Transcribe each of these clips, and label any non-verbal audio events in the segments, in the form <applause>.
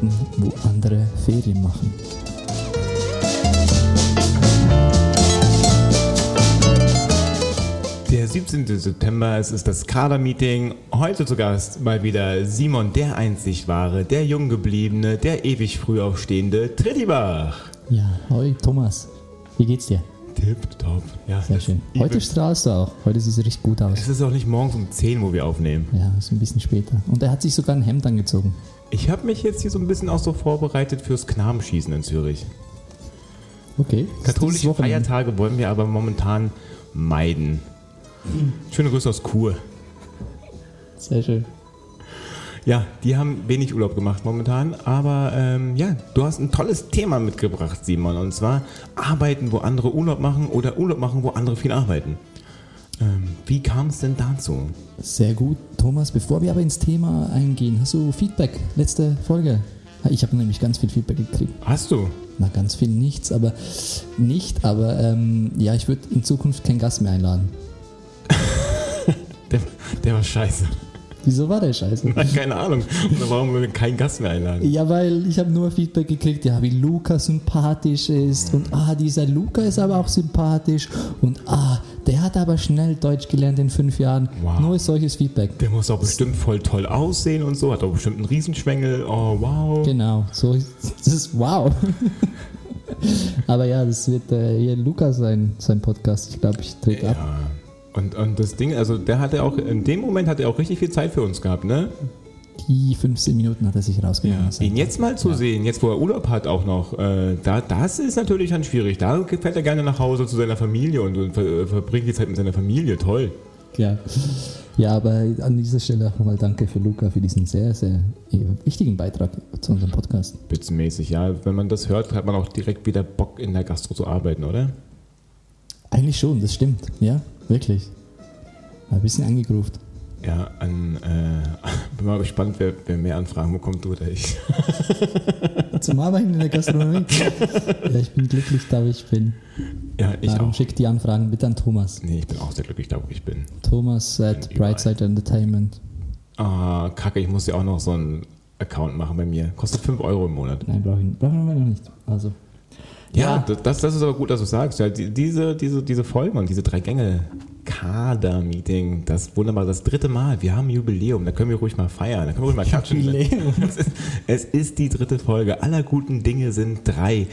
Arbeiten, wo andere Ferien machen. Der 17. September, es ist das Kader-Meeting. Heute zu Gast mal wieder Simon, der einzig wahre, der jung gebliebene, der ewig früh aufstehende Trittibach. Ja, hoi Thomas, wie geht's dir? Tipptopp. Ja, Sehr schön. Heute strahlst du auch. Heute sieht es richtig gut aus. Es ist auch nicht morgens um 10, wo wir aufnehmen. Ja, ist ein bisschen später. Und er hat sich sogar ein Hemd angezogen. Ich habe mich jetzt hier so ein bisschen auch so vorbereitet fürs Knabenschießen in Zürich. Okay. Katholische. Feiertage wollen wir aber momentan meiden. Schöne Grüße aus Kur. Sehr schön. Ja, die haben wenig Urlaub gemacht momentan, aber ähm, ja, du hast ein tolles Thema mitgebracht, Simon, und zwar Arbeiten, wo andere Urlaub machen oder Urlaub machen, wo andere viel arbeiten. Ähm, wie kam es denn dazu? Sehr gut. Thomas, bevor wir aber ins Thema eingehen, hast du Feedback? Letzte Folge. Ich habe nämlich ganz viel Feedback gekriegt. Hast du? Na, ganz viel nichts, aber nicht, aber ähm, ja, ich würde in Zukunft keinen Gast mehr einladen. <laughs> Der, der war scheiße. Wieso war der scheiße? <laughs> Nein, keine Ahnung. Oder warum wir keinen Gast mehr einladen? Ja, weil ich habe nur Feedback gekriegt, ja, wie Luca sympathisch ist und ah, dieser Luca ist aber auch sympathisch und ah, der hat aber schnell Deutsch gelernt in fünf Jahren. Wow. Nur solches Feedback. Der muss auch bestimmt voll toll aussehen und so, hat auch bestimmt einen Riesenschwengel. Oh, wow. Genau, so das ist wow. <laughs> aber ja, das wird äh, hier Luca sein, sein Podcast. Ich glaube, ich trete ab. Ja. Und, und das Ding, also der hatte auch, in dem Moment hat er auch richtig viel Zeit für uns gehabt, ne? Die 15 Minuten hat er sich rausgenommen. Ihn jetzt mal zu sehen, jetzt wo er Urlaub hat auch noch, äh, da, das ist natürlich dann schwierig. Da fährt er gerne nach Hause zu seiner Familie und, und ver, äh, verbringt die Zeit mit seiner Familie. Toll. Ja. ja, aber an dieser Stelle auch nochmal danke für Luca für diesen sehr, sehr äh, wichtigen Beitrag zu unserem Podcast. Spitzenmäßig, ja. Wenn man das hört, hat man auch direkt wieder Bock in der Gastro zu arbeiten, oder? Eigentlich schon, das stimmt. Ja, wirklich. Ein bisschen angegruft. Ja, an, äh, <laughs> bin mal gespannt, wer, wer mehr Anfragen bekommt, du oder ich. <laughs> Zum Arbeiten in der Gastronomie. <laughs> ja, ich bin glücklich, da wo ich bin. Ja, ich Darum auch. schickt die Anfragen bitte an Thomas. Nee, ich bin auch sehr glücklich, da wo ich bin. Thomas at. Brightside Entertainment. Ah, kacke, ich muss ja auch noch so einen Account machen bei mir. Kostet 5 Euro im Monat. Nein, brauchen brauchen wir noch nicht. Also. Ja, Ja. Das, das ist aber gut, dass du sagst. Ja, die, diese, diese, diese Folgen und diese drei Gänge Kader-Meeting, das wunderbar, das dritte Mal. Wir haben ein Jubiläum, da können wir ruhig mal feiern, da können wir ruhig mal klatschen. Jubiläum. <laughs> Es ist, es ist die dritte Folge. Aller guten Dinge sind drei.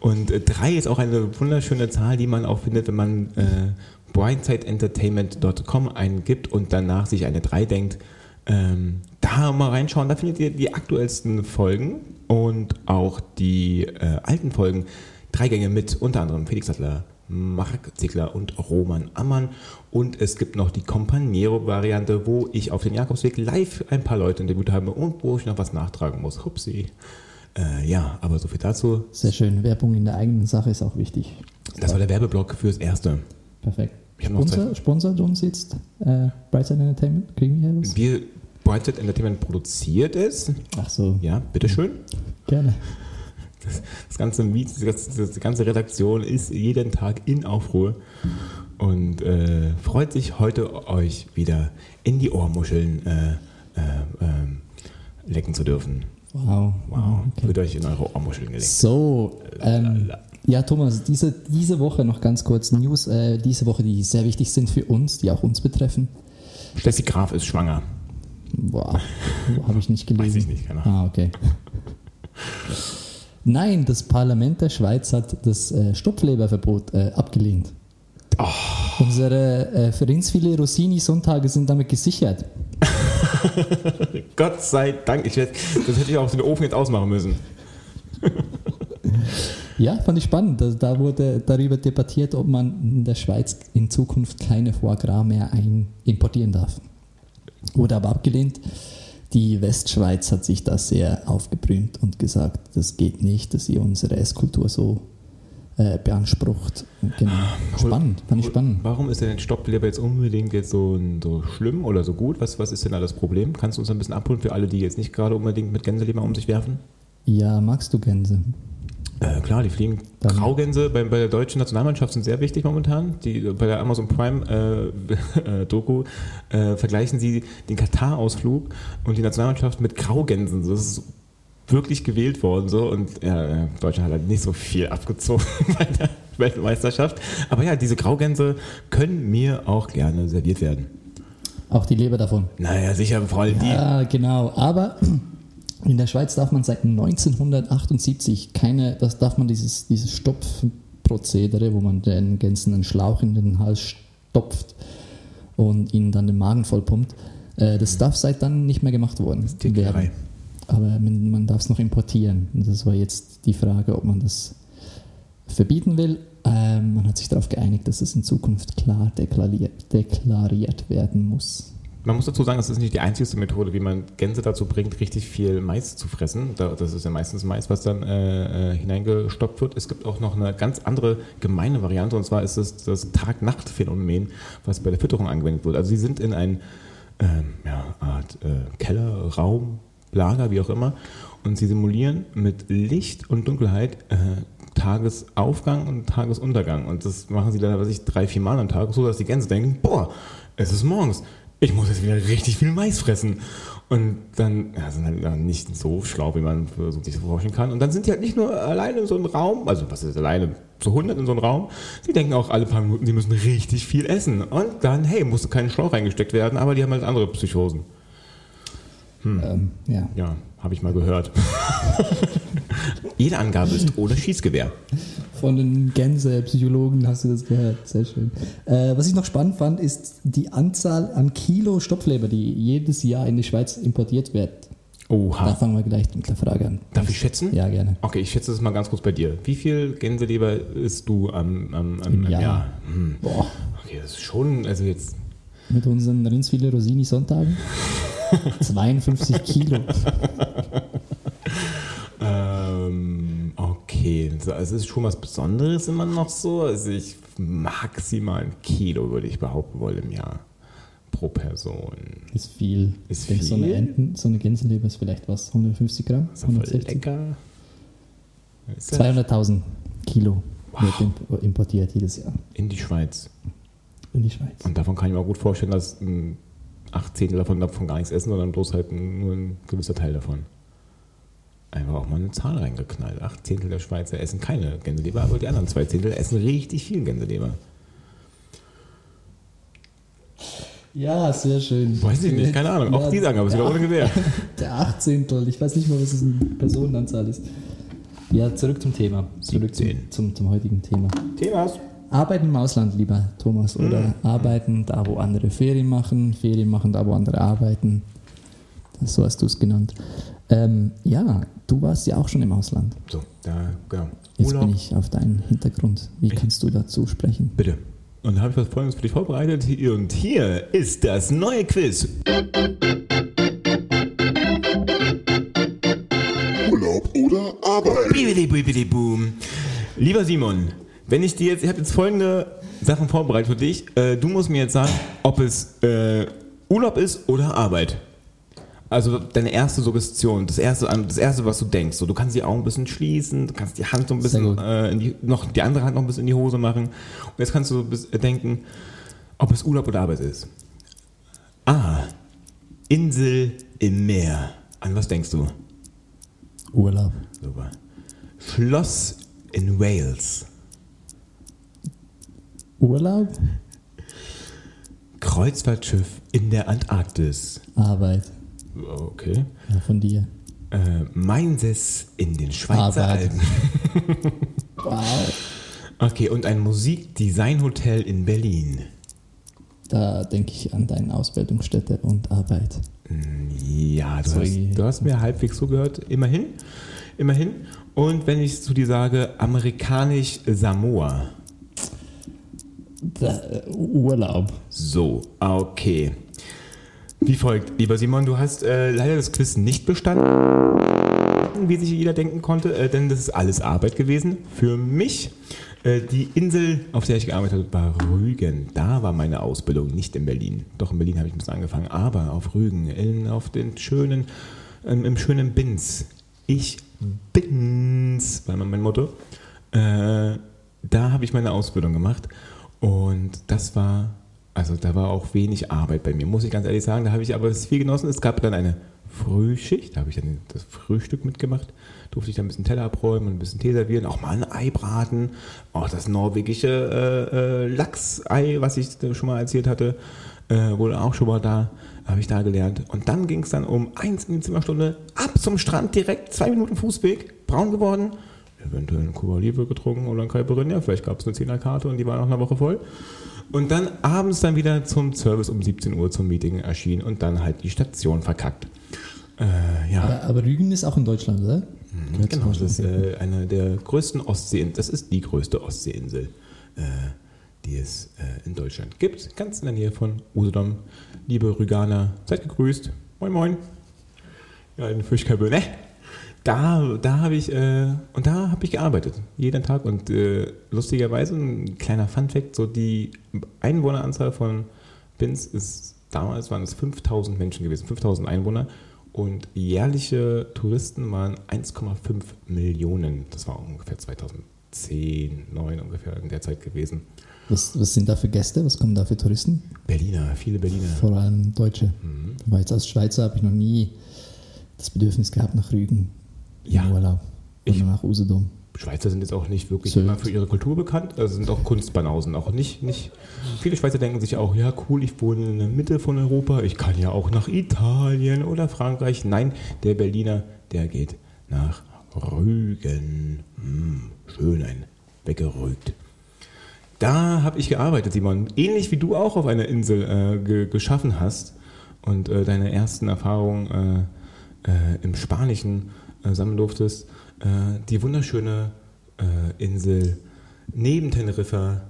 Und äh, drei ist auch eine wunderschöne Zahl, die man auch findet, wenn man äh, brightsideentertainment.com eingibt und danach sich eine 3 denkt. Ähm, da mal reinschauen, da findet ihr die aktuellsten Folgen und auch die äh, alten Folgen. Drei Gänge mit unter anderem Felix Sattler, Marc Ziegler und Roman Ammann. Und es gibt noch die Companiero-Variante, wo ich auf den Jakobsweg live ein paar Leute interviewt habe und wo ich noch was nachtragen muss. Hupsi. Äh, ja, aber so viel dazu. Sehr schön. Werbung in der eigenen Sache ist auch wichtig. Das war der Werbeblock fürs Erste. Perfekt. Sponsor, sponsert uns jetzt äh, Brightside Entertainment? Kriegen wir hier was? Wir, Brightside Entertainment produziert es. Ach so, Ja, bitteschön. gerne. Das ganze Miet, die ganze, Redaktion ist jeden Tag in Aufruhr und äh, freut sich heute euch wieder in die Ohrmuscheln äh, äh, ähm, lecken zu dürfen. Wow. Wow, okay. wird euch in eure Ohrmuscheln geleckt. So, ähm, ja, Thomas, diese, diese Woche noch ganz kurz News, äh, diese Woche, die sehr wichtig sind für uns, die auch uns betreffen. Steffi Graf ist schwanger. Boah, <laughs> habe ich nicht gelesen. Weiß ich nicht, keine Ahnung. Ah, okay. <laughs> Nein, das Parlament der Schweiz hat das äh, Stopfleberverbot äh, abgelehnt. Oh. Unsere äh, Vereinsfilet Rossini-Sonntage sind damit gesichert. <laughs> Gott sei Dank. Ich, das hätte ich auch den Ofen jetzt ausmachen müssen. <laughs> Ja, fand ich spannend. Also da wurde darüber debattiert, ob man in der Schweiz in Zukunft keine Foie Gras mehr importieren darf. Wurde aber abgelehnt. Die Westschweiz hat sich da sehr aufgebrümt und gesagt, das geht nicht, dass ihr unsere Esskultur so äh, beansprucht. Genau. Spannend, fand ich spannend. Warum ist denn Stoppleber jetzt unbedingt jetzt so, so schlimm oder so gut? Was, was ist denn da das Problem? Kannst du uns ein bisschen abholen für alle, die jetzt nicht gerade unbedingt mit Gänseleber um sich werfen? Ja, magst du Gänse? Äh, klar, die fliegen. Dann- Graugänse bei, bei der deutschen Nationalmannschaft sind sehr wichtig momentan. Die, bei der Amazon Prime äh, <laughs> äh, Doku äh, vergleichen sie den Katar-Ausflug und die Nationalmannschaft mit Graugänsen. Das ist wirklich gewählt worden so und ja, Deutschland hat halt nicht so viel abgezogen <laughs> bei der Weltmeisterschaft. Aber ja, diese Graugänse können mir auch gerne serviert werden. Auch die Leber davon. Naja, sicher, vor allem die. Ja, genau. Aber in der Schweiz darf man seit 1978 keine, das darf man dieses, dieses Stopfprozedere, wo man den Gänsen einen Schlauch in den Hals stopft und ihnen dann den Magen vollpumpt, äh, das darf seit dann nicht mehr gemacht worden werden. Aber man, man darf es noch importieren. Und das war jetzt die Frage, ob man das verbieten will. Ähm, man hat sich darauf geeinigt, dass es in Zukunft klar deklariert, deklariert werden muss. Man muss dazu sagen, das ist nicht die einzige Methode, wie man Gänse dazu bringt, richtig viel Mais zu fressen. Das ist ja meistens Mais, was dann äh, äh, hineingestopft wird. Es gibt auch noch eine ganz andere gemeine Variante, und zwar ist es das Tag-Nacht-Phänomen, was bei der Fütterung angewendet wird. Also sie sind in ein ähm, ja, Art äh, Keller, Raum, Lager, wie auch immer, und sie simulieren mit Licht und Dunkelheit äh, Tagesaufgang und Tagesuntergang. Und das machen sie dann, was ich, drei, vier Mal am Tag, so dass die Gänse denken, boah, es ist morgens ich muss jetzt wieder richtig viel Mais fressen. Und dann ja, sind halt nicht so schlau, wie man sich so vorstellen kann. Und dann sind die halt nicht nur alleine in so einem Raum, also was ist alleine, zu 100 in so einem Raum. Sie denken auch alle paar Minuten, sie müssen richtig viel essen. Und dann, hey, musste kein Schlauch reingesteckt werden, aber die haben halt andere Psychosen. Hm. Ähm, ja. Ja, habe ich mal gehört. <laughs> <laughs> Jede Angabe ist ohne Schießgewehr. Von den Gänse-Psychologen hast du das gehört. Sehr schön. Äh, was ich noch spannend fand, ist die Anzahl an Kilo Stopfleber, die jedes Jahr in die Schweiz importiert wird. Oha. Da fangen wir gleich mit der Frage an. Darf ich schätzen? Ja, gerne. Okay, ich schätze das mal ganz kurz bei dir. Wie viel Gänseleber isst du am, am, am, Im Jahr? Jahr? Hm. Boah. Okay, das ist schon, also jetzt. Mit unseren Rindsfilet Rosini Sonntagen? 52 <laughs> Kilo. <laughs> okay, also es ist schon was Besonderes immer noch so. Also ich maximal ein Kilo würde ich behaupten wollen im Jahr pro Person. Ist viel. Ist viel. So eine, Enten, so eine Gänseleber ist vielleicht was, 150 Gramm? Ist 160? lecker. 200.000 Kilo wow. wird importiert jedes Jahr. In die Schweiz. In die Schweiz. Und davon kann ich mir auch gut vorstellen, dass ein acht Zehntel davon, davon gar nichts essen, sondern bloß halt nur ein gewisser Teil davon. Einfach auch mal eine Zahl reingeknallt. Acht Zehntel der Schweizer essen keine Gänseleber, aber die anderen zwei Zehntel essen richtig viel Gänseleber. Ja, sehr schön. Weiß ich nicht, keine Ahnung. Auch ja, die sagen, aber es ist ohne Gewehr. Der Achtzehntel, ich weiß nicht mal, was es in Personenanzahl ist. Ja, zurück zum Thema. Zurück zum, zum, zum heutigen Thema. Themas. Arbeiten im Ausland lieber, Thomas, oder mhm. arbeiten da, wo andere Ferien machen, Ferien machen da, wo andere arbeiten. So hast du es genannt. Ähm, ja, du warst ja auch schon im Ausland. So, da, genau. Jetzt Urlaub. bin ich auf deinen Hintergrund. Wie kannst du dazu sprechen? Bitte. Und da habe ich was Folgendes für dich vorbereitet. Und hier ist das neue Quiz. Urlaub oder Arbeit? Lieber Simon, wenn ich dir jetzt, ich habe jetzt folgende Sachen vorbereitet für dich. Äh, du musst mir jetzt sagen, ob es äh, Urlaub ist oder Arbeit. Also deine erste Suggestion, das erste, das erste, was du denkst. So, du kannst die Augen ein bisschen schließen, du kannst die Hand so ein bisschen, äh, die, noch die andere Hand noch ein bisschen in die Hose machen. Und jetzt kannst du denken, ob es Urlaub oder Arbeit ist. A. Insel im Meer. An was denkst du? Urlaub. Super. Schloss in Wales. Urlaub? Kreuzfahrtschiff in der Antarktis. Arbeit. Okay. Ja, von dir. Äh, Mainses in den Schweizer Arbeit. Alpen. <laughs> wow. Okay, und ein Musikdesignhotel in Berlin. Da denke ich an deine Ausbildungsstätte und Arbeit. Ja, du, hast, du hast, mir halbwegs zugehört. Immerhin. Immerhin. Und wenn ich zu dir sage, amerikanisch Samoa. Urlaub. So, okay. Wie folgt, lieber Simon, du hast äh, leider das Quiz nicht bestanden, wie sich jeder denken konnte, äh, denn das ist alles Arbeit gewesen für mich. Äh, die Insel, auf der ich gearbeitet habe, war Rügen. Da war meine Ausbildung, nicht in Berlin. Doch in Berlin habe ich ein bisschen angefangen, aber auf Rügen, in, auf den schönen, ähm, im schönen Binz. Ich bin's, war mein Motto. Äh, da habe ich meine Ausbildung gemacht und das war, also da war auch wenig Arbeit bei mir, muss ich ganz ehrlich sagen. Da habe ich aber viel genossen. Es gab dann eine Frühschicht, da habe ich dann das Frühstück mitgemacht, durfte ich dann ein bisschen Teller abräumen, ein bisschen Tee servieren, auch mal ein Ei braten, auch das norwegische äh, äh, Lachsei, was ich schon mal erzählt hatte, äh, wurde auch schon mal da, habe ich da gelernt. Und dann ging es dann um eins in die Zimmerstunde, ab zum Strand direkt, zwei Minuten Fußweg, braun geworden, eventuell eine Cuba Libre getrunken oder ein Caipirinha, vielleicht gab es eine Zehnerkarte und die war noch eine Woche voll. Und dann abends dann wieder zum Service um 17 Uhr zum Meeting erschienen und dann halt die Station verkackt. Äh, ja. Aber, aber, Rügen ist auch in Deutschland, oder? Mhm, genau, das ist äh, eine der größten Ostseeinseln. Das ist die größte Ostseeinsel, äh, die es äh, in Deutschland gibt. Ganz in der Nähe von Usedom. Liebe Rüganer, seid gegrüßt. Moin, moin. Ja, eine Fischkabel, ne? Da, da habe ich, äh, und da habe ich gearbeitet, jeden Tag. Und äh, lustigerweise, ein kleiner Funfact, so die Einwohneranzahl von Binz ist, damals waren es 5000 Menschen gewesen, 5000 Einwohner. Und jährliche Touristen waren 1,5 Millionen. Das war ungefähr 2010, 2009 ungefähr in der Zeit gewesen. Was, was sind da für Gäste? Was kommen da für Touristen? Berliner, viele Berliner. Vor allem Deutsche. Mhm. Weil jetzt als Schweizer habe ich noch nie das Bedürfnis gehabt nach Rügen ja. im Urlaub. Oder nach Usedom. Schweizer sind jetzt auch nicht wirklich Sylt. immer für ihre Kultur bekannt, also sind auch Kunstbanausen. Auch nicht, nicht. Viele Schweizer denken sich auch, ja cool, ich wohne in der Mitte von Europa, ich kann ja auch nach Italien oder Frankreich. Nein, der Berliner, der geht nach Rügen. Hm, schön ein weggerügt. Da habe ich gearbeitet, Simon. Ähnlich wie du auch auf einer Insel äh, ge geschaffen hast und äh, deine ersten Erfahrungen äh, äh im Spanischen äh, sammeln durftest äh, die wunderschöne äh, Insel neben Teneriffa,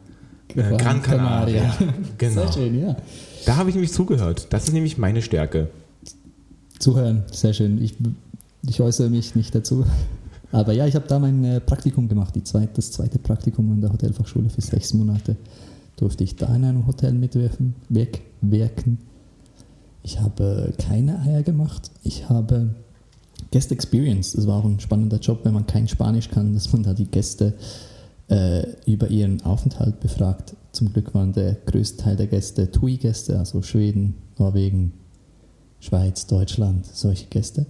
äh, Gran Canaria. <laughs> Genau. Sehr schön, ja. Da habe ich nämlich zugehört. Das ist nämlich meine Stärke. Zuhören, sehr schön. Ich, ich äußere mich nicht dazu. Aber ja, ich habe da mein äh, Praktikum gemacht, die zweit, das zweite Praktikum an der Hotelfachschule für sechs Monate. Durfte ich da in einem Hotel mitwirken. Wirken. Ich habe keine Eier gemacht. Ich habe Guest Experience, das war auch ein spannender Job, wenn man kein Spanisch kann, dass man da die Gäste äh, über ihren Aufenthalt befragt. Zum Glück waren der größte Teil der Gäste TUI-Gäste, also Schweden, Norwegen, Schweiz, Deutschland, solche Gäste.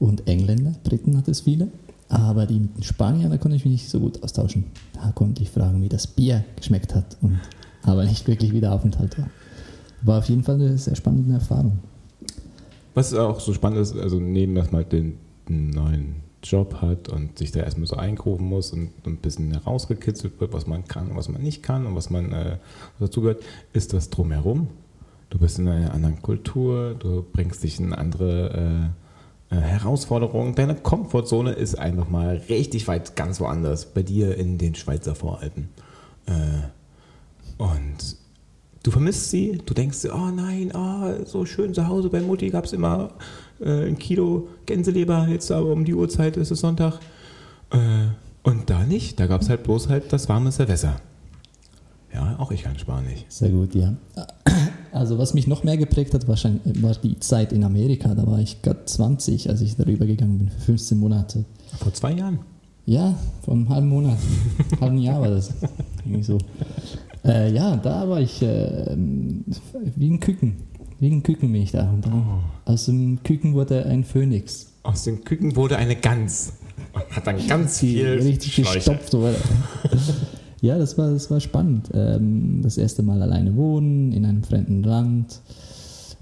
Und Engländer, Briten hat es viele. Aber die mit den Spaniern, da konnte ich mich nicht so gut austauschen. Da konnte ich fragen, wie das Bier geschmeckt hat, und, aber nicht wirklich wie der Aufenthalt war. War auf jeden Fall eine sehr spannende Erfahrung. Was auch so spannend ist, also neben, dass man halt den, neuen Job hat und sich da erstmal so eingrufen muss und, ein bisschen herausgekitzelt wird, was man kann und was man nicht kann und was man äh, dazugehört, ist das drumherum. Du bist in einer anderen Kultur, du bringst dich in andere äh, äh, Herausforderungen. Deine Komfortzone ist einfach mal richtig weit ganz woanders, bei dir in den Schweizer Voralpen. Äh, und Du vermisst sie, du denkst, oh nein, oh, so schön zu Hause bei Mutti gab es immer äh, ein Kilo Gänseleber, jetzt aber um die Uhrzeit ist es Sonntag. Äh, und da nicht, da gab es halt bloß halt das warme Silvester. Ja, auch ich kann Spanisch. Sehr gut, ja. <coughs> Also was mich noch mehr geprägt hat, wahrscheinlich war die Zeit in Amerika. Da war ich gerade 20, als ich darüber gegangen bin, für 15 Monate. Vor zwei Jahren? Ja, vor einem halben Monat. <laughs> halben Jahr war das. Irgendwie so. Äh, ja, da war ich äh, wie ein Küken. Wie ein Küken bin ich da. Und dann, oh. Aus dem Küken wurde ein Phönix. Aus dem Küken wurde eine Gans. Und hat dann ganz viel richtig gestopft. <laughs> ja, das war, das war spannend. Ähm, das erste Mal alleine wohnen, in einem fremden Land.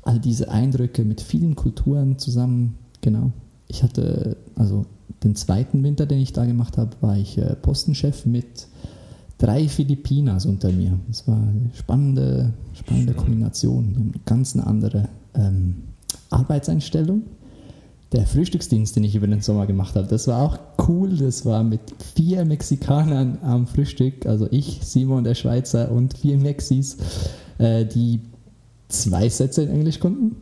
All diese Eindrücke mit vielen Kulturen zusammen. Genau. Ich hatte, also den zweiten Winter, den ich da gemacht habe, war ich äh, Postenchef mit drei Filipinas unter mir. Das war eine spannende, spannende Kombination. Eine ganz eine andere ähm, Arbeitseinstellung. Der Frühstücksdienst, den ich über den Sommer gemacht habe, das war auch cool. Das war mit vier Mexikanern am Frühstück, also ich, Simon, der Schweizer und vier Mexis, äh, die zwei Sätze in Englisch konnten.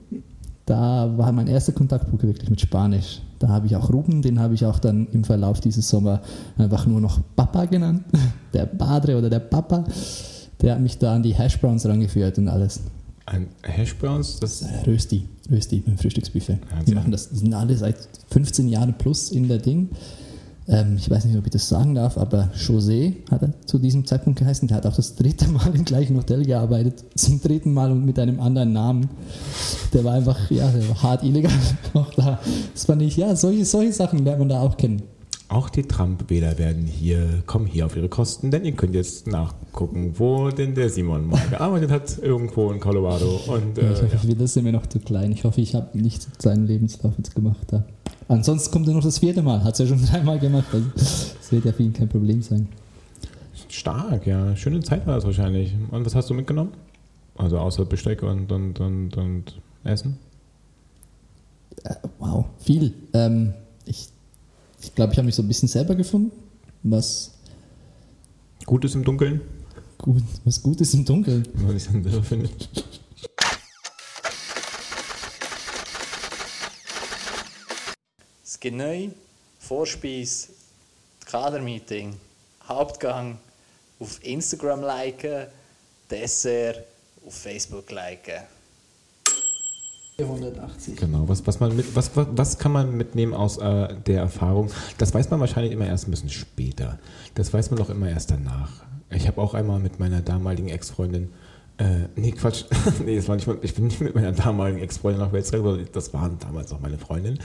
Da war mein erster Kontaktpunkt wirklich mit Spanisch. Da habe ich auch Ruben, den habe ich auch dann im Verlauf dieses Sommer einfach nur noch Papa genannt. <laughs> Der Padre oder der Papa. Der hat mich da an die Hashbrowns rangeführt und alles. Ein Hashbrowns? Das Rösti, Rösti beim Frühstücksbuffet. Ja, die machen das, die sind alle seit 15 Jahren plus in der Ding. Ähm, ich weiß nicht, ob ich das sagen darf, aber José hat er zu diesem Zeitpunkt geheißen. Der hat auch das dritte Mal im gleichen Hotel gearbeitet. Zum dritten Mal und mit einem anderen Namen. Der war einfach, ja, der war hart illegal <laughs> auch da. Das fand ich, ja, solche, solche Sachen lernt man da auch kennen. Auch die Trump-Wähler werden hier, kommen hier auf ihre Kosten, denn ihr könnt jetzt nachgucken, wo denn der Simon mal gearbeitet hat, irgendwo in Colorado. Und, Ja, ich äh, hoffe, das sind mir noch zu klein. Ich hoffe, ich habe nicht seinen Lebenslauf jetzt gemacht da. Ansonsten kommt er noch das vierte Mal. Hat es ja schon <laughs> dreimal gemacht. Also, das wird ja für ihn kein Problem sein. stark, ja. Schöne Zeit war das wahrscheinlich. Und was hast du mitgenommen? Also außer Besteck und, und, und, und Essen? Äh, wow, viel. Ähm, ich ich glaube, ich habe mich so ein bisschen selber gefunden, was Gutes im Dunkeln? gut, was gut ist im Dunkeln. Was ich dann selber finde. Das Vorspeis, Kadermeeting, Hauptgang, auf Instagram liken, Dessert, auf Facebook liken. 480. Genau, was, was, man mit, was, was, was kann man mitnehmen aus äh, der Erfahrung? Das weiß man wahrscheinlich immer erst ein bisschen später. Das weiß man doch immer erst danach. Ich habe auch einmal mit meiner damaligen Ex-Freundin, äh, nee, Quatsch, <laughs> nee, das war nicht, ich bin nicht mit meiner damaligen Ex-Freundin nach Wales gegangen, das waren damals auch meine Freundin.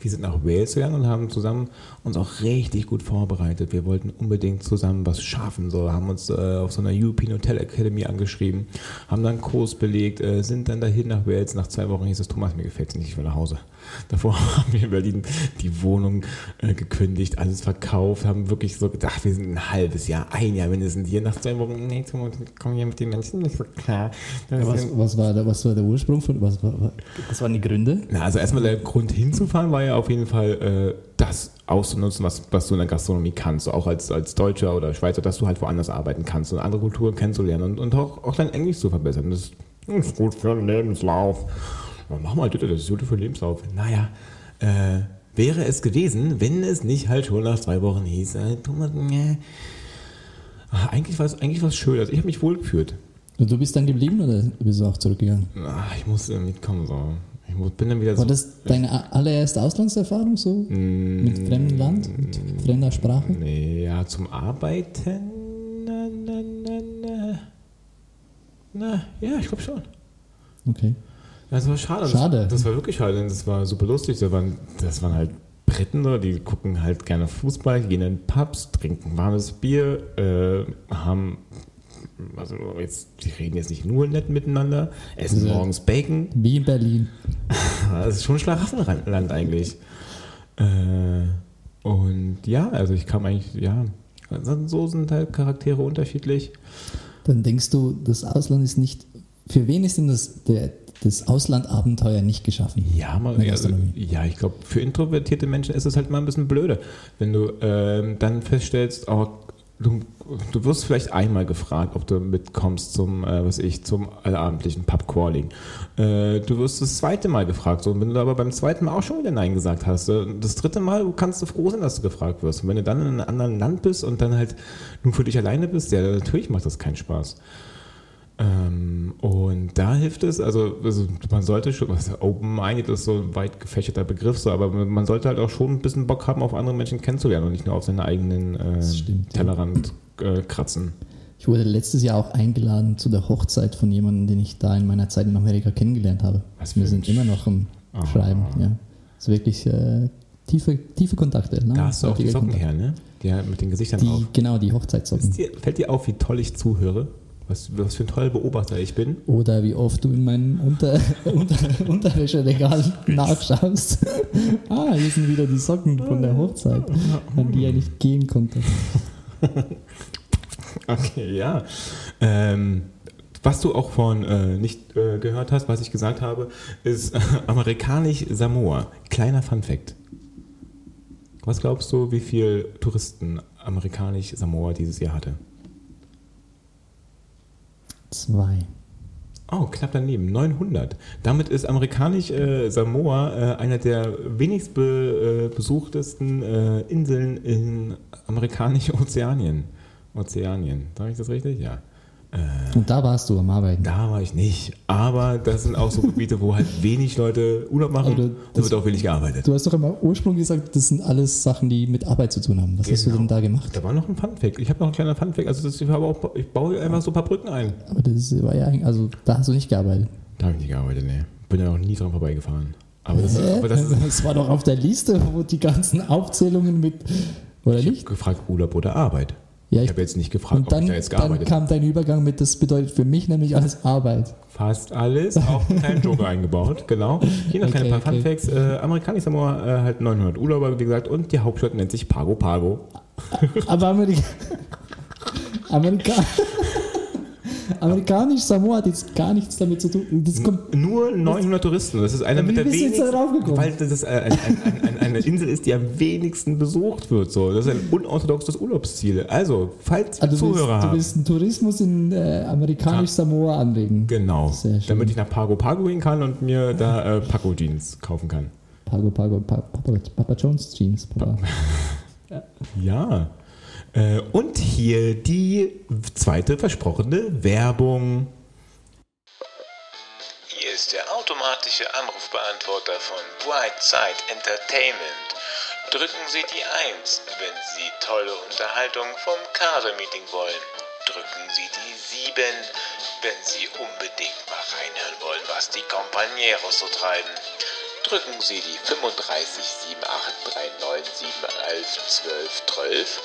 Wir sind nach Wales gegangen und haben zusammen uns auch richtig gut vorbereitet. Wir wollten unbedingt zusammen was schaffen, so haben uns äh, auf so einer European Hotel Academy angeschrieben, haben dann einen Kurs belegt, äh, sind dann dahin nach Wales. Nach zwei Wochen hieß es, Thomas, mir gefällt es nicht, ich will nach Hause. <laughs> Davor haben wir in Berlin die Wohnung äh, gekündigt, alles verkauft, haben wirklich so gedacht, wir sind ein halbes Jahr, ein Jahr mindestens hier. Nach zwei Wochen, nee, Thomas, ich komme hier mit den Menschen nicht klar. Das Was, ist- was, war der, was war der Ursprung von. Was, war, war- was waren die Gründe? Na, also erstmal der Grund hinzufahren war ja auf jeden Fall äh, das auszunutzen, was, was du in der Gastronomie kannst, so auch als, als Deutscher oder Schweizer, dass du halt woanders arbeiten kannst und andere Kulturen kennenzulernen und, und auch, auch dein Englisch zu verbessern. Das ist gut für den Lebenslauf. Ja, mach mal bitte, das ist gut für den Lebenslauf. Naja, äh, wäre es gewesen, wenn es nicht halt schon nach zwei Wochen hieß, äh, Thomas. Ah, Eigentlich war es eigentlich war's schön, also ich habe mich wohl gefühlt. Du bist dann geblieben oder bist du auch zurückgegangen? Ah, ich muss äh, mitkommen, so. Ich bin dann wieder so. War das deine allererste Auslandserfahrung so? Mm, Mit fremdem Land? Mit fremder Sprache? Nee, ja, zum Arbeiten. Na, na, na, na. Na, ja, ich glaube schon. Okay. Das war schade. Schade. Das, das war wirklich schade, denn das war super lustig. Das waren, das waren halt Briten, so, die gucken halt gerne Fußball, gehen in Pubs, trinken warmes Bier, äh, haben. Also jetzt, die reden jetzt nicht nur nett miteinander, essen Also- morgens Bacon. Wie in Berlin. <laughs> Das ist schon ein Schlaraffenland eigentlich. Äh, und ja, also ich kam eigentlich, ja, so sind halt Charaktere unterschiedlich. Dann denkst du, das Ausland ist nicht. Für wen ist denn das, der, das Auslandabenteuer nicht geschaffen? Ja, der also, ja, ich glaube, für introvertierte Menschen ist es halt mal ein bisschen blöde, wenn du ähm, dann feststellst, oh, du, du wirst vielleicht einmal gefragt, ob du mitkommst zum, äh, was ich, zum allabendlichen Pubcrawling. Äh, du wirst das zweite Mal gefragt, so, und wenn du aber beim zweiten Mal auch schon wieder Nein gesagt hast, äh, das dritte Mal kannst du froh sein, dass du gefragt wirst. Und wenn du dann in einem anderen Land bist und dann halt nur für dich alleine bist, ja, natürlich macht das keinen Spaß. Ähm, und da hilft es, also, also man sollte schon, was Open-Minded ist so ein weit gefächerter Begriff, so, aber man sollte halt auch schon ein bisschen Bock haben, auf andere Menschen kennenzulernen und nicht nur auf seine eigenen äh, stimmt, ja. Tellerrand äh, kratzen. Ich wurde letztes Jahr auch eingeladen zu der Hochzeit von jemandem, den ich da in meiner Zeit in Amerika kennengelernt habe. Was Wir sind immer noch am Ah. Schreiben. Ja. Das ist wirklich äh, tiefe, tiefe Kontakte. Ne? Da hast du auch die Socken Kontakte. her, ne? Die mit den Gesichtern Die, drauf. genau, die Hochzeitssocken. Dir, fällt dir auf, wie toll ich zuhöre? Was, was für ein toller Beobachter ich bin? Oder wie oft du in meinem Unter, <laughs> Unter, Unterwäscheregal nachschaust. <laughs> ah, hier sind wieder die Socken von der Hochzeit, an die er nicht gehen konnte. <laughs> Okay, ja. Ähm, was du auch von äh, nicht äh, gehört hast, was ich gesagt habe, ist äh, amerikanisch Samoa. Kleiner Fun Fact. Was glaubst du, wie viel Touristen amerikanisch Samoa dieses Jahr hatte? Zwei. Oh, knapp daneben, 900. Damit ist amerikanisch äh, Samoa äh, einer der wenigst be, äh, besuchtesten äh, Inseln in amerikanisch Ozeanien. Ozeanien, sage ich das richtig? Ja. Und da warst du am Arbeiten. Da war ich nicht. Aber das sind auch so Gebiete, wo halt wenig Leute Urlaub machen. Da das- wird auch wenig gearbeitet. Du hast doch immer ursprünglich gesagt, das sind alles Sachen, die mit Arbeit zu tun haben. Was hast du Genau. denn da gemacht? Da war noch ein Funfact. Ich habe noch einen kleinen Funfact. Also das, ich, auch, ich baue einfach so ein paar Brücken ein. Aber das war ja eigentlich, also da hast du nicht gearbeitet. Da habe ich nicht gearbeitet, nee. Bin ja noch nie dran vorbeigefahren. Aber das, aber das ist, das war doch auf der Liste, wo die ganzen Aufzählungen mit. Oder ich habe nicht? gefragt, Urlaub oder Arbeit. Ja, ich ich- habe jetzt nicht gefragt, Und ob dann, ich da jetzt dann gearbeitet habe. kam dein Übergang mit, das bedeutet für mich nämlich alles Arbeit. Fast alles, auch einen kleinen Joker <laughs> eingebaut, genau. Hier noch kleine Okay, paar okay. Funfacts. Äh, Amerikanisch Samoa äh, halt 900 Urlauber, wie gesagt, und die Hauptstadt nennt sich Pago Pago. Aber Amerika <laughs> Amerika Amerikanisch Samoa hat jetzt gar nichts damit zu tun. Nur 900 Touristen. Das ist eine Wie mit der wenigsten, weil das ein, ein, ein, ein, eine Insel ist, die am wenigsten besucht wird. So, das ist ein unorthodoxes Urlaubsziel. Also, falls also du willst, Zuhörer du willst einen Tourismus in äh, Amerikanisch Samoa anregen. genau, damit ich nach Pago Pago gehen kann und mir da äh, Paco Jeans kaufen kann. Pago, Pago, Pa- Papa, Papa Jones Jeans. Papa. Ja. Äh, und hier die zweite versprochene Werbung. Hier ist der automatische Anrufbeantworter von Brightside Entertainment. Drücken Sie die 1, wenn Sie tolle Unterhaltung vom Kader-Meeting wollen. Drücken Sie die 7, wenn Sie unbedingt mal reinhören wollen, was die Compañeros so treiben. Drücken Sie die 35 7839 711 12 12,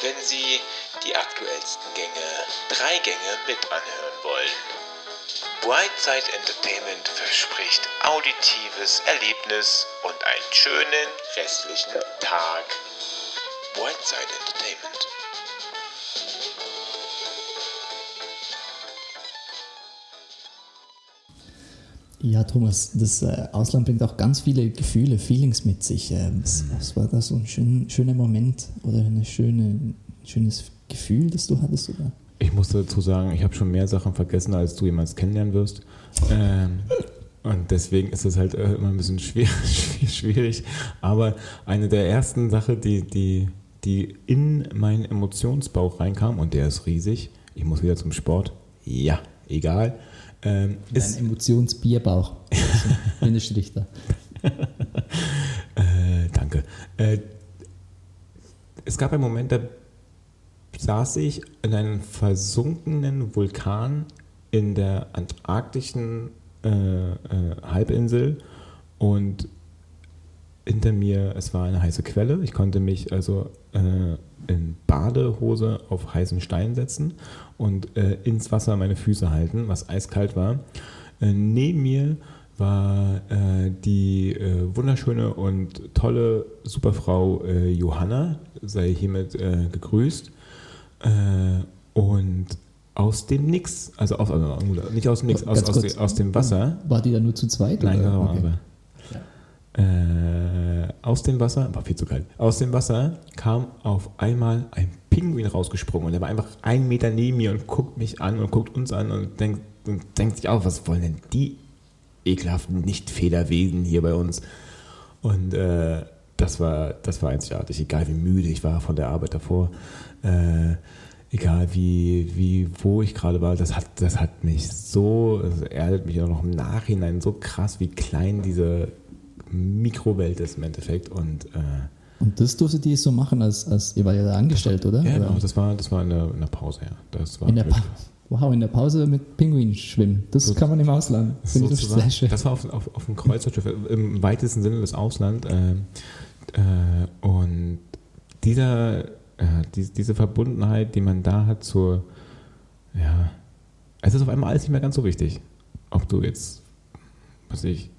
wenn Sie die aktuellsten Gänge, drei Gänge mit anhören wollen. Brightside Entertainment verspricht auditives Erlebnis und einen schönen restlichen Tag. Brightside Entertainment. Ja, Thomas, das äh, Ausland bringt auch ganz viele Gefühle, Feelings mit sich. Äh, was, was war da so ein schön, schöner Moment oder ein schöne, schönes Gefühl, das du hattest? Oder? Ich muss dazu sagen, ich habe schon mehr Sachen vergessen, als du jemals kennenlernen wirst. Ähm, und deswegen ist es halt äh, immer ein bisschen schwer, <laughs> schwierig. Aber eine der ersten Sachen, die, die, die in meinen Emotionsbauch reinkam, und der ist riesig, ich muss wieder zum Sport, ja, egal, ähm, ist, Dein Emotionsbierbauch. <laughs> Bindestrich da. Äh, danke. Äh, es gab einen Moment, da saß ich in einem versunkenen Vulkan in der antarktischen äh, äh, Halbinsel und hinter mir, es war eine heiße Quelle. Ich konnte mich also äh, in Badehose auf heißen Stein setzen und äh, ins Wasser meine Füße halten, was eiskalt war. Äh, neben mir war äh, die äh, wunderschöne und tolle Superfrau äh, Johanna, sei hiermit äh, gegrüßt. Und aus dem Nix, also aus, also nicht aus dem Nix, aus, aus, aus dem Wasser. War die da nur zu zweit? Nein, oder? Okay. aber. Äh, aus dem Wasser, war viel zu kalt, aus dem Wasser kam auf einmal ein Pinguin rausgesprungen und der war einfach einen Meter neben mir und guckt mich an und guckt uns an und denkt, und denkt sich auch, was wollen denn die ekelhaften Nicht-Federwesen hier bei uns? Und äh, das war, das war einzigartig, egal wie müde ich war von der Arbeit davor, äh, egal wie, wie, wo ich gerade war, das hat, das hat mich so, es erdet mich auch noch im Nachhinein so krass, wie klein diese Mikrowelt ist im Endeffekt. Und äh, Und das durftet ihr so machen, als, als ihr war ja da angestellt, oder? ja, genau, das war, das war in der, in der Pause, ja. Das war In der pa wow, in der Pause mit Pinguinen schwimmen. Das So- kann man im Ausland. Ich sozusagen. sehr schön. Das war auf, auf, auf dem Kreuzfahrtschiff, im weitesten Sinne des Ausland. Äh, äh, und dieser, äh, die, diese Verbundenheit, die man da hat zur, ja, es ist auf einmal alles nicht mehr ganz so wichtig. Ob du jetzt, was ich,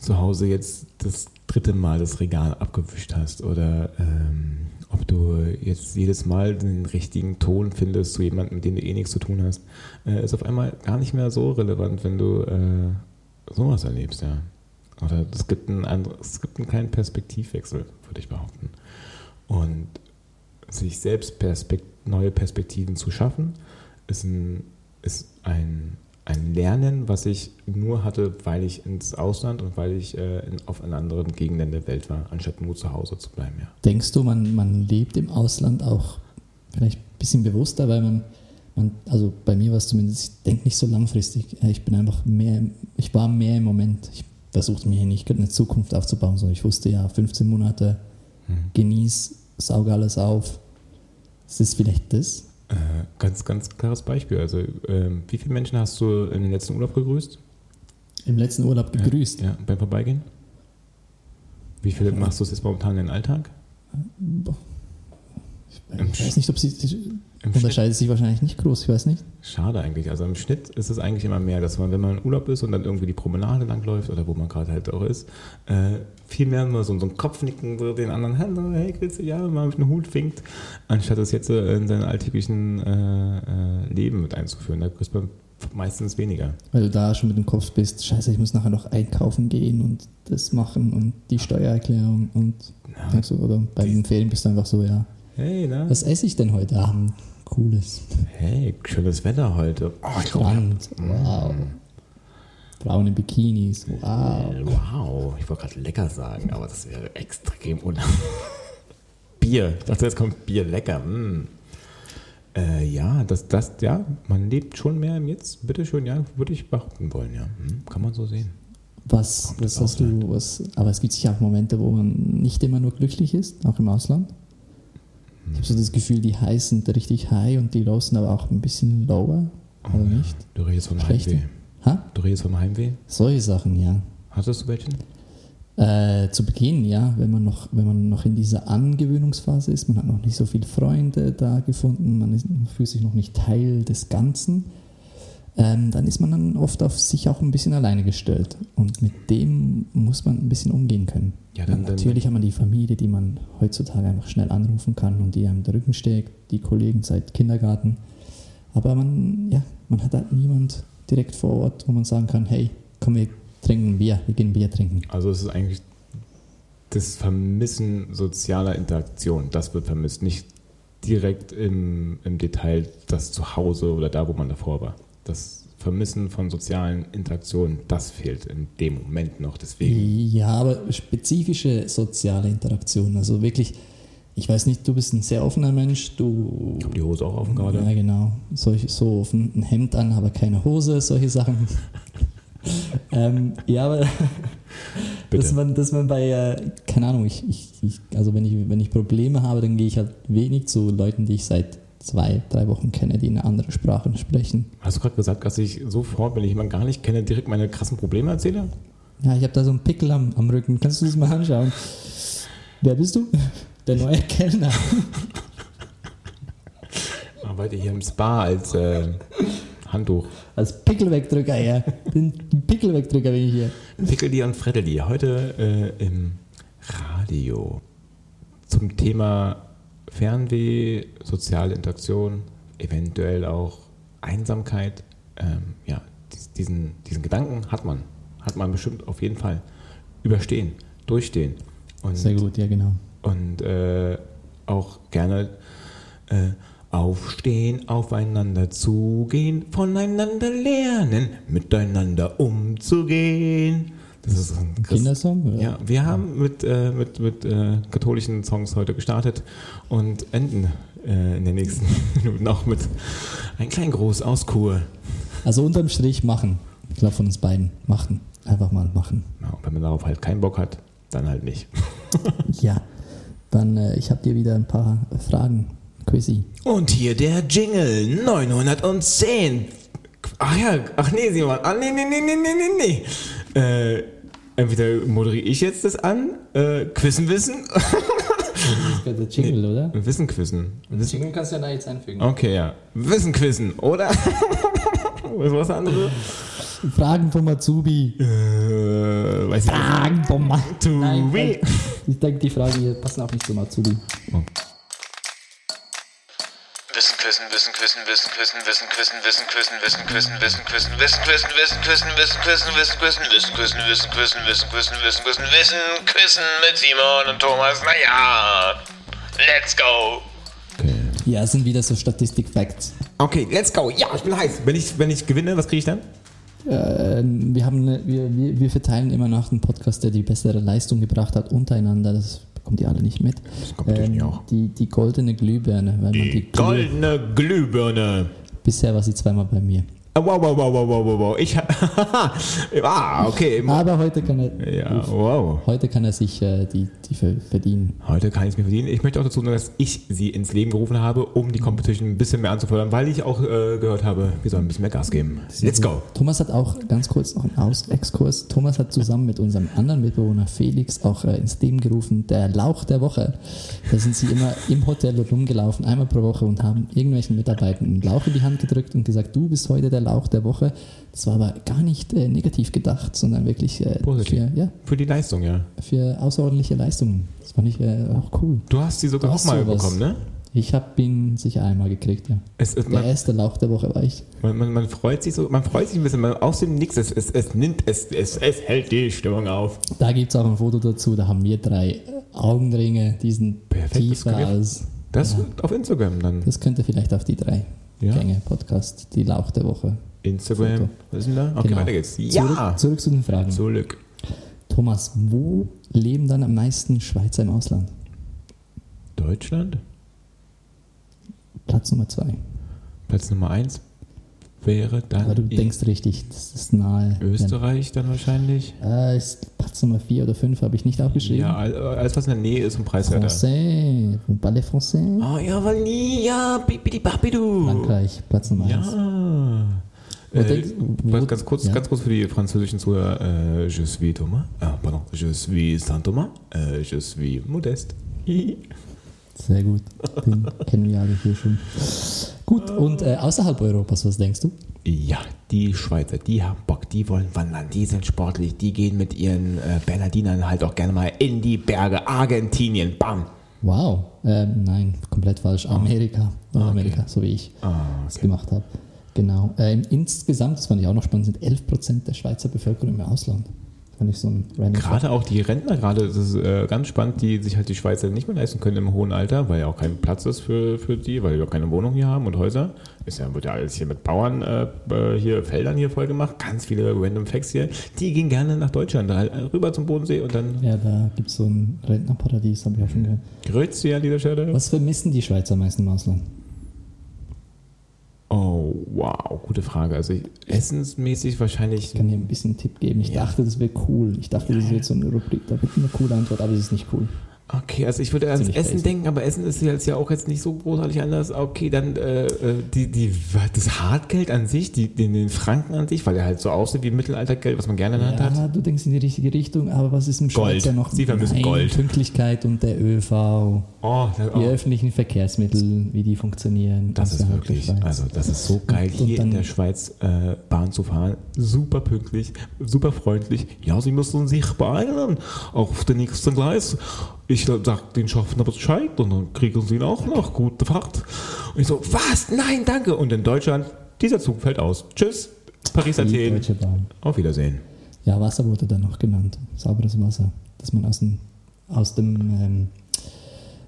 zu Hause jetzt das dritte Mal das Regal abgewischt hast oder ähm, ob du jetzt jedes Mal den richtigen Ton findest zu jemandem, mit dem du eh nichts zu tun hast, äh, ist auf einmal gar nicht mehr so relevant, wenn du äh, sowas erlebst, ja. Oder es gibt einen, anderen, es gibt einen kleinen Perspektivwechsel, würde ich behaupten. Und sich selbst Perspekt neue Perspektiven zu schaffen, ist ein, ist ein, ein Lernen, was ich nur hatte, weil ich ins Ausland und weil ich äh, in, auf in anderen Gegenden der Welt war, anstatt nur zu Hause zu bleiben, ja. Denkst du, man, man lebt im Ausland auch vielleicht ein bisschen bewusster, weil man, man, also bei mir war es zumindest, ich denke nicht so langfristig. Ich bin einfach mehr, ich war mehr im Moment. Ich versuchte mir hier nicht eine Zukunft aufzubauen, sondern ich wusste ja, 15 Monate, genieß, sauge alles auf. Ist das vielleicht das? Äh, ganz, ganz klares Beispiel. Also, ähm, wie viele Menschen hast du in den letzten Urlaub gegrüßt? Im letzten Urlaub gegrüßt. Ja, beim Vorbeigehen? Wie viele machst du es jetzt momentan in den Alltag? Ich weiß nicht, ob sie Im unterscheidet sich wahrscheinlich nicht groß, ich weiß nicht. Schade eigentlich. Also im Schnitt ist es eigentlich immer mehr, dass man, wenn man in Urlaub ist und dann irgendwie die Promenade langläuft oder wo man gerade halt auch ist, äh, viel mehr nur so, so ein Kopfnicken so den anderen Hand, so, hey, grüß dich, ja, mal mit einem Hut winkt, anstatt das jetzt äh, in sein alltäglichen äh, äh, Leben mit einzuführen. Da grüßt man meistens weniger. Weil du da schon mit dem Kopf bist, scheiße, ich muss nachher noch einkaufen gehen und das machen und die Steuererklärung und Ja. du, oder bei den Ferien bist du einfach so, ja, Hey, na? was esse ich denn heute Abend? Cooles. Hey, schönes Wetter heute. Oh, Strand, wow. Braune Bikinis, wow. Wow, ich wollte gerade lecker sagen, aber das wäre extrem un. <laughs> Bier, ich dachte, jetzt kommt Bier lecker. Mm. Äh, ja, das, das, ja, man lebt schon mehr im Jetzt. Bitte schön, ja, würde ich behaupten wollen, ja. Hm, kann man so sehen. Was, was hast du, was, aber es gibt sicher auch Momente, wo man nicht immer nur glücklich ist, auch im Ausland. Ich habe so das Gefühl, die Highs sind richtig high und die Lows sind aber auch ein bisschen lower, oder Oh, ja. nicht? Du redest vom Schlechte. Heimweh. Ha? Du redest vom Heimweh. Solche Sachen, ja. Hattest du welchen? Äh, zu Beginn, ja, wenn man, noch, wenn man noch in dieser Angewöhnungsphase ist, man hat noch nicht so viele Freunde da gefunden, man, ist, man fühlt sich noch nicht Teil des Ganzen, ähm, dann ist man dann oft auf sich auch ein bisschen alleine gestellt. Und mit dem muss man ein bisschen umgehen können. Ja, dann- Und dann- natürlich hat man die Familie, die man heutzutage einfach schnell anrufen kann und die einem der Rücken steckt, die Kollegen seit Kindergarten. Aber man, ja, man hat halt niemand direkt vor Ort, wo man sagen kann, hey, komm, wir trinken ein Bier, wir gehen Bier trinken. Also es ist eigentlich das Vermissen sozialer Interaktion. Das wird vermisst. Nicht direkt im, im Detail das Zuhause oder da, wo man davor war. Das Vermissen von sozialen Interaktionen, das fehlt in dem Moment noch. Deswegen. Ja, aber spezifische soziale Interaktion, also wirklich, ich weiß nicht, du bist ein sehr offener Mensch, du. Ich habe die Hose auch offen gerade. Ja, genau. Solch, so offen, ein Hemd an, aber keine Hose, solche Sachen. <laughs> ähm, ja, aber <laughs> dass man, dass man bei, äh, keine Ahnung, ich, ich, ich, also wenn ich, wenn ich Probleme habe, dann gehe ich halt wenig zu Leuten, die ich seit zwei, drei Wochen kenne, die eine andere Sprache sprechen. Hast du gerade gesagt, dass ich sofort, wenn ich jemanden gar nicht kenne, direkt meine krassen Probleme erzähle? Ja, ich habe da so einen Pickel am, am Rücken. Kannst du das mal anschauen? Wer bist du? Der neue Kellner. Arbeite hier im Spa als äh, Handtuch. Als Pickelwegdrücker, ja. Den Pickelwegdrücker bin ich hier. Pickeldi und Fredeli, heute äh, im Radio zum Thema Fernweh, soziale Interaktion, eventuell auch Einsamkeit. Ähm, ja, dies- diesen, diesen Gedanken hat man, hat man bestimmt auf jeden Fall. Überstehen, durchstehen und, Sehr gut, ja, genau. und äh, auch gerne äh, aufstehen, aufeinander zugehen, voneinander lernen, miteinander umzugehen. Das ist ein Christ Kindersong? oder? ja, wir haben mit, äh, mit, mit äh, katholischen Songs heute gestartet und enden äh, in den nächsten <laughs> Minuten auch mit ein klein Groß aus Kur. Also unterm Strich machen. Ich glaube von uns beiden. Machen. Einfach mal machen. Ja, wenn man darauf halt keinen Bock hat, dann halt nicht. <laughs> Ja. Dann, äh, ich habe dir wieder ein paar Fragen. Quizzy. Und hier der Jingle 910. Ach ja, ach nee, Simon. Ah, nee, nee, nee, nee, nee, nee, nee. Äh, entweder moderiere ich jetzt das an, äh, Quissen wissen. Das ist der Jingle, oder? Wissen quizzen. Wissen. Jingle kannst du ja da jetzt einfügen. Okay, ja. Wissen quizzen, oder? <laughs> Was war das andere? Fragen vom Azubi. Äh, weiß ich nicht. Fragen vom Azubi. Nein, ich denke, die Frage hier passen auch nicht zum Azubi. Wissen Wissen küssen, Wissen küssen, Wissen küssen, Wissen küssen, Wissen küssen, Wissen küssen, Wissen küssen, Wissen küssen, Wissen küssen, Wissen küssen, Wissen küssen, Wissen küssen, Wissen küssen, Wissen küssen, Wissen küssen mit Simon und Thomas. Naja, let's go. Okay. Ja, sind wieder so Statistik-Facts. okay, let's go. Ja, ich bin heiß. Wenn ich, wenn ich gewinne, was kriege ich dann? Ähm, wir, haben eine, wir, wir, wir verteilen immer nach dem Podcast, der die bessere Leistung gebracht hat, untereinander. Das bekommt ihr alle nicht mit. Das kommt natürlich nicht auch. Die, die goldene Glühbirne, weil man die Goldene Glühbirne. Bisher war sie zweimal bei mir. Ah, Wow, wow, wow, wow, wow, wow. Ich <laughs> ah, okay. Aber heute kann er, Ja, wow. heute kann er sich äh, die, die ver- verdienen. Heute kann ich es mir verdienen. Ich möchte auch dazu sagen, dass ich sie ins Leben gerufen habe, um die Competition ein bisschen mehr anzufordern, weil ich auch äh, gehört habe, wir sollen ein bisschen mehr Gas geben. Let's go. Thomas hat auch ganz kurz noch einen Aus Exkurs. Thomas hat zusammen mit unserem anderen Mitbewohner Felix auch äh, ins Leben gerufen, der Lauch der Woche. Da sind sie immer im Hotel rumgelaufen, einmal pro Woche und haben irgendwelchen Mitarbeitern einen Lauch in die Hand gedrückt und gesagt, du bist heute der Lauch der Woche. Das war aber gar nicht äh, negativ gedacht, sondern wirklich äh, Positiv. für, ja, Für die Leistung, ja. für außerordentliche Leistungen. Das fand ich äh, auch cool. Du hast sie sogar auch mal sowas. bekommen, ne? Ich habe ihn sicher einmal gekriegt, ja. Es, es, Der man, erste Lauch der Woche war ich. man, man, man freut sich so, man freut sich ein bisschen, man, aus dem Nix, es, es, es nimmt, es, es, es hält die Stimmung auf. Da gibt es auch ein Foto dazu, da haben wir drei äh, Augenringe, die sind Perfekt, das tiefer wir- als. Das Ja. auf Instagram dann. Das könnte vielleicht auf die drei Ja. Gänge Podcast, die Lauch der Woche. Instagram. Foto. Was ist denn da? Okay, Genau. weiter geht's. Zurück, Ja! zurück zu den Fragen. Zurück. Thomas, wo leben dann am meisten Schweizer im Ausland? Deutschland? Platz Nummer zwei. Platz Nummer eins wäre dann Aber du denkst richtig, das ist nahe. Österreich dann wahrscheinlich. Äh, ist Platz Nummer vier oder fünf, habe ich nicht aufgeschrieben. Ja, all- alles was in der Nähe ist vom Preiswerter. Français, parlez français? Oh ja, weil nie, ja, bibidi babidu. Frankreich, Platz Nummer eins. Ja. Wo Äh, denkst- ganz kurz, ja. ganz kurz für die französischen Zuhörer. Äh, je suis Thomas. Ah, pardon. Je suis Saint Thomas. Äh, je suis Modeste. <laughs> Sehr gut, den kennen wir alle hier schon. Gut, und äh, außerhalb Europas, was denkst du? Ja, die Schweizer, die haben Bock, die wollen wandern, die sind sportlich, die gehen mit ihren äh, Bernardinern halt auch gerne mal in die Berge. Argentinien, bam. Wow, ähm, nein, komplett falsch. Amerika, Amerika, so wie ich Ah, es gemacht habe. Genau. Ähm, insgesamt, das fand ich auch noch spannend, sind 11% der Schweizer Bevölkerung im Ausland. Fand ich so ein random Gerade auch die Rentner, gerade, das ist äh, ganz spannend, die sich halt die Schweizer nicht mehr leisten können im hohen Alter, weil ja auch kein Platz ist für, für die, weil die auch keine Wohnung hier haben und Häuser. Ist ja, wird ja alles hier mit Bauern, äh, hier Feldern hier voll gemacht, ganz viele random Facts hier. Die gehen gerne nach Deutschland, rüber zum Bodensee und dann Ja, da gibt es so ein Rentnerparadies, habe ich auch schon gehört. Grüezi an dieser Stelle. Was vermissen die Schweizer am meisten im Ausland? Oh, wow, gute Frage. Also ich, essensmäßig wahrscheinlich Ich kann dir ein bisschen einen Tipp geben. Ich Ja. dachte, das wäre cool. Ich dachte, das wird so eine Rubrik, da wird eine coole Antwort, aber es ist nicht cool. Okay, also ich würde ans Essen basic. denken, aber Essen ist jetzt ja auch jetzt nicht so großartig anders. Okay, dann äh, äh, die, die, das Hartgeld an sich, die, den, den Franken an sich, weil er halt so aussieht wie Mittelaltergeld, was man gerne in der Hand hat. Ja, du denkst in die richtige Richtung, aber was ist im Gold. Schweizer noch? Sie vermissen Nein, Gold. Pünktlichkeit und der ÖV, Oh, die oh, öffentlichen Verkehrsmittel, wie die funktionieren. das ist der wirklich, also das ist so geil, Und hier in der Schweiz äh, Bahn zu fahren. Super pünktlich, super freundlich. Ja, Sie müssen sich beeilen auf den nächsten Gleis. Ich sag den Schaffner Bescheid und dann kriegen Sie ihn auch noch. Gute Fahrt. Und ich so, was? Nein, danke. Und in Deutschland, dieser Zug fällt aus. Tschüss. Paris, Die Athen. Deutsche Bahn. Auf Wiedersehen. Ja, Wasser wurde dann noch genannt. Sauberes Wasser, das man aus dem, aus dem ähm, äh,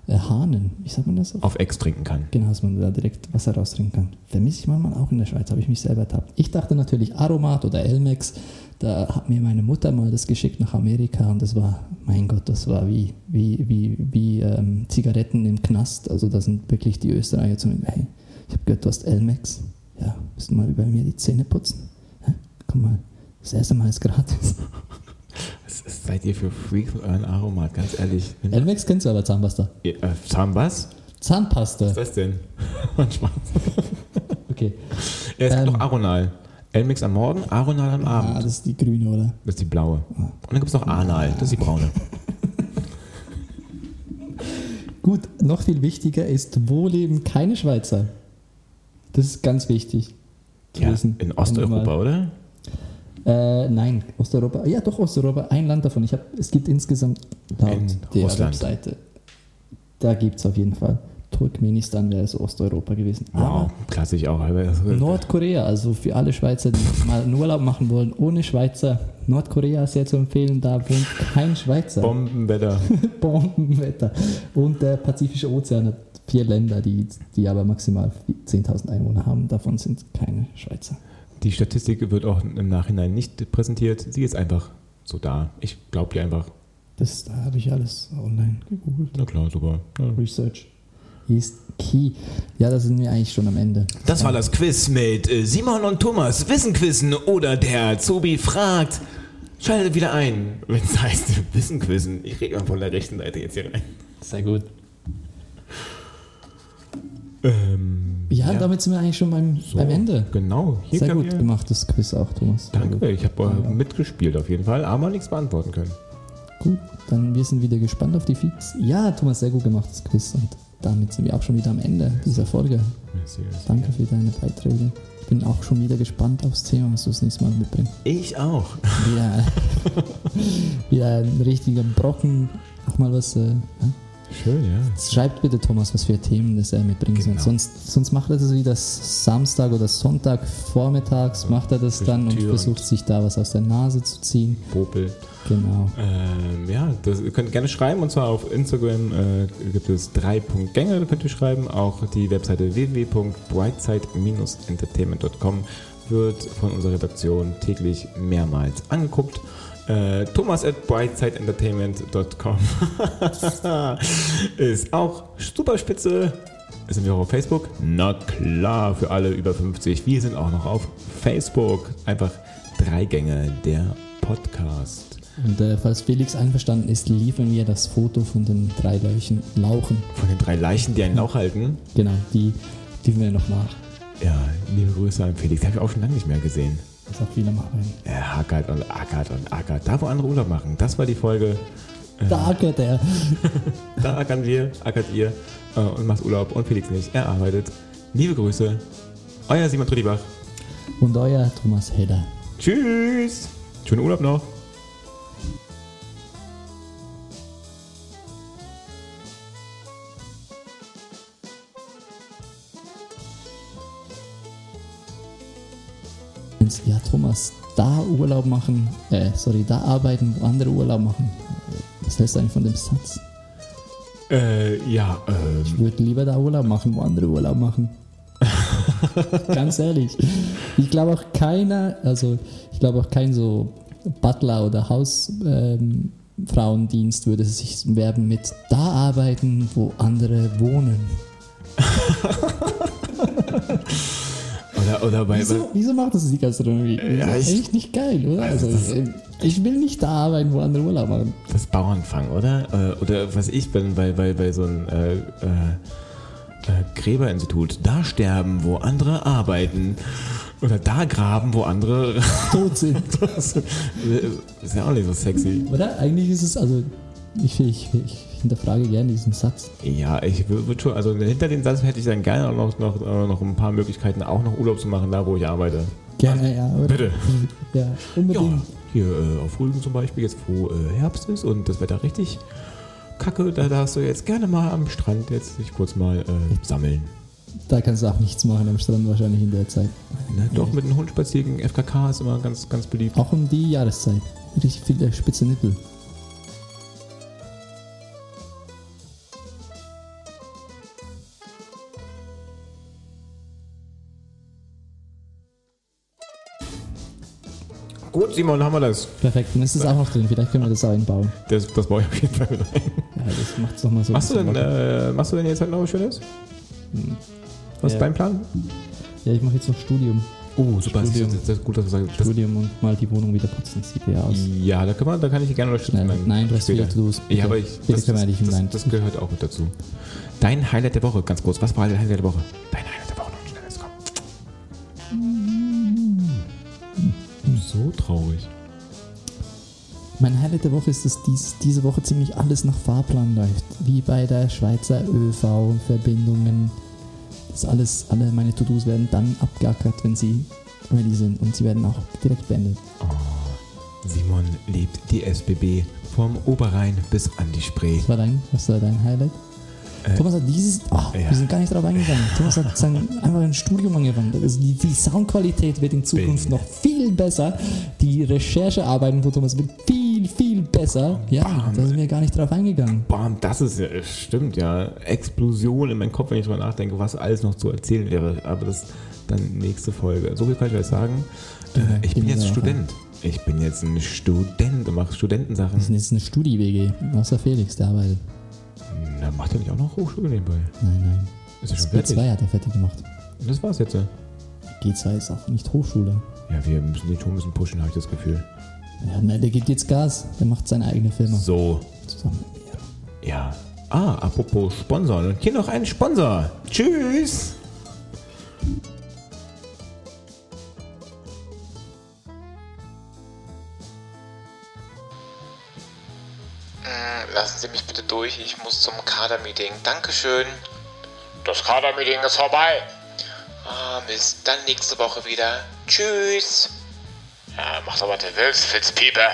Hahnen, wie sagt man das? Auf Ex trinken kann. Genau, dass man da direkt Wasser raustrinken kann. Vermisse ich manchmal auch in der Schweiz, habe ich mich selber ertappt. Ich dachte natürlich Aromat oder Elmex. Da hat mir meine Mutter mal das geschickt nach Amerika und das war, mein Gott, das war wie, wie, wie, wie ähm, Zigaretten im Knast. Also da sind wirklich die Österreicher zu mir, hey, ich habe gehört, du hast Elmex. Ja, müsst du mal über mir die Zähne putzen. Hä? Komm mal, das erste Mal ist gratis. Was ist- seid ihr für Freaks mit euren Aromat? Ganz ehrlich. Elmex kennst du aber Zahnpasta. Ihr, äh, Zahnbass? Zahnpasta. Was ist das denn? <laughs> Spaß. Okay. Ja, es gibt Ähm. noch Aronal. Elmix am Morgen, Aronal am Ah, Abend. das ist die grüne, oder? Das ist die blaue. Und dann gibt es noch Anal, das ist die braune. <laughs> Gut, noch viel wichtiger ist, wo leben keine Schweizer? Das ist ganz wichtig. zu Ja, wissen. in Osteuropa, oder? Äh, nein, Osteuropa. Ja, doch, Osteuropa. Ein Land davon. Ich hab, es gibt insgesamt laut In der Russland. Webseite. Da gibt es auf jeden Fall. Turkmenistan wäre so Osteuropa gewesen. Wow, Aber klassisch auch. Nordkorea, also für alle Schweizer, die mal einen Urlaub machen wollen, ohne Schweizer. Nordkorea ist sehr zu empfehlen, da wohnt kein Schweizer. Bombenwetter. <laughs> Bombenwetter. Und der Pazifische Ozean hat vier Länder, die, die aber maximal 10.000 Einwohner haben. Davon sind keine Schweizer. Die Statistik wird auch im Nachhinein nicht präsentiert. Sie ist einfach so da. Ich glaube dir einfach. Das, da habe ich alles online gegoogelt. Na klar, super. Ja. Research. ist key. Ja, da sind wir eigentlich schon am Ende. Das war das Quiz mit äh, Simon und Thomas. Wissen quizzen oder der Azubi fragt. Schaltet wieder ein, wenn es heißt <laughs> Wissen quizzen. Ich rede mal von der rechten Seite jetzt hier rein. Sehr gut. Ähm, Ja, damit sind wir eigentlich schon beim, so, beim Ende. Genau. Hier Sehr gut gemacht, das Quiz auch, Thomas. Danke, ich habe äh, mitgespielt auf jeden Fall, aber nichts beantworten können. Gut, dann wir sind wieder gespannt auf die Feeds. Ja, Thomas, sehr gut gemacht, das Quiz. Und damit sind wir auch schon wieder am Ende dieser Folge. Merci, merci. Danke für deine Beiträge. Ich bin auch schon wieder gespannt aufs Thema, was du das nächste Mal mitbringst. Ich auch. Wieder <laughs> ein richtiger Brocken. Auch mal was. Äh, ja? Schön, ja. Schreibt bitte Thomas, was für Themen das er mitbringt. Genau. Sonst, sonst macht er das wieder Samstag oder Sonntag vormittags, macht er das dann und Tür und- versucht sich da was aus der Nase zu ziehen. Popel. Genau. Ähm, ja, das, ihr könnt gerne schreiben und zwar auf Instagram äh, gibt es drei Punktgänge, da könnt ihr schreiben. Auch die Webseite www.brightside-entertainment.com wird von unserer Redaktion täglich mehrmals angeguckt. Äh, Thomas at brightsideentertainment.com <laughs> ist auch super spitze. Sind wir auch auf Facebook? Na klar, für alle über 50. Wir sind auch noch auf Facebook. Einfach drei Gänge der Podcast. Und äh, falls Felix einverstanden ist, liefern wir das Foto von den drei Leuchen, Lauchen. Von den drei Leichen, die einen Lauch halten. Genau, die liefern wir noch nach. Ja, liebe Grüße an Felix. Habe ich auch schon lange nicht mehr gesehen. Was auch viele machen. Er hackert und ackert und ackert. Da, wo andere Urlaub machen. Das war die Folge. Da ackert er. <laughs> Da ackern wir, ackert ihr äh, und macht Urlaub. Und Felix nicht. Er arbeitet. Liebe Grüße. Euer Simon Trittibach. Und euer Thomas Hedder. Tschüss. Schönen Urlaub noch. Ja, Thomas, da Urlaub machen, äh, sorry, da arbeiten, wo andere Urlaub machen. Was hältst du eigentlich von dem Satz? Äh, ja, ähm. Ich würde lieber da Urlaub machen, wo andere Urlaub machen. <laughs> Ganz ehrlich. Ich glaube auch keiner, also ich glaube auch kein so Butler oder Hausfrauendienst ähm, würde sich werben mit da arbeiten, wo andere wohnen. Oder, oder bei. Wieso, wieso macht das die Gastronomie? Das Ja, ist ich- echt nicht geil, oder? Also Also, äh, ich will nicht da arbeiten, wo andere Urlaub machen. Das Bauernfang, oder? Äh, oder was ich bin bei, bei, bei so einem äh, äh, äh, Gräberinstitut. Da sterben, wo andere arbeiten. Oder da graben, wo andere. <laughs> Tot sind. das ist ja auch nicht so sexy. Oder? Eigentlich ist es, also, ich, ich, ich hinterfrage gerne diesen Satz. Ja, ich würde schon, also hinter den Satz hätte ich dann gerne auch noch, noch, äh, noch ein paar Möglichkeiten, auch noch Urlaub zu machen, da wo ich arbeite. Gerne, ja. Oder? Bitte. Ja, <laughs> Ja, unbedingt. hier äh, auf Rügen zum Beispiel, jetzt wo äh, Herbst ist und das Wetter richtig kacke, da darfst du jetzt gerne mal am Strand jetzt dich kurz mal äh, sammeln. Da kannst du auch nichts machen am Strand wahrscheinlich in der Zeit. Ne? Doch, mit einem Hund spazieren FKK ist immer ganz, ganz beliebt. Auch um die Jahreszeit. Richtig viele spitze Nippel. Gut, Simon, haben wir das. Perfekt, dann ist es auch noch drin. Vielleicht können wir das auch einbauen. Das, das baue ich auf jeden Fall mit rein. Ja, das macht es nochmal so. Machst du, denn, äh, machst du denn jetzt halt noch was Schönes? Was ist Ja. dein Plan? Ja, ich mache jetzt noch Studium. Oh, super. Das, Studium. ist- das ist gut, dass du sagst. Das, Studium und mal die Wohnung wieder putzen. Sieht ja aus. ja, da, kann man, da kann ich dich gerne unterstützen. Nein, nein, du hast wieder. Bitte, Ja, aber ich, das, das, das, das gehört auch mit dazu. Dein Highlight der Woche, ganz kurz. Was war dein Highlight der Woche? Dein Highlight So traurig. Mein Highlight der Woche ist, dass dies, diese Woche ziemlich alles nach Fahrplan läuft. Wie bei der Schweizer ÖV-Verbindungen. Das alles, alle meine To-Dos werden dann abgeackert, wenn sie ready sind. Und sie werden auch direkt beendet. Simon lebt die SBB vom Oberrhein bis an die Spree. Was war dein, was war dein Highlight? Äh, Thomas hat dieses, ah, ja. wir sind gar nicht drauf eingegangen. Thomas hat sein, einfach ein Studium angefangen. Also die, die Soundqualität wird in Zukunft Bin. noch viel besser. Die Recherchearbeiten von Thomas wird viel, viel besser. Ja, Bam. da sind wir gar nicht drauf eingegangen. Bam, das ist ja, stimmt ja. Explosion in meinem Kopf, wenn ich drüber nachdenke, was alles noch zu erzählen wäre. Aber das dann nächste Folge. So viel kann ich euch sagen. Äh, ich bin jetzt Student. Ich bin jetzt ein Student und mache Das Studentensachen. ist jetzt eine Studi-WG. Außer Felix, der arbeitet. Na, macht er nicht auch noch Hochschule nebenbei? Nein, nein. Ist er Das schon fertig? B2 hat er fertig gemacht. Und das war's jetzt. ja. G2 ist auch nicht Hochschule. Ja, wir müssen den schon ein bisschen pushen, habe ich das Gefühl. Ja, nein, der gibt jetzt Gas. Der macht seine eigene Firma. So, Zusammen mit mir. ja. Ah, apropos Sponsor. Und hier noch ein Sponsor. Tschüss. Lassen Sie mich bitte durch, ich muss zum Kadermeeting. Dankeschön. Das Kadermeeting ist vorbei. Ah, Mist, dann nächste Woche wieder. Tschüss. Ja, mach doch, was du willst, Fitzpieper.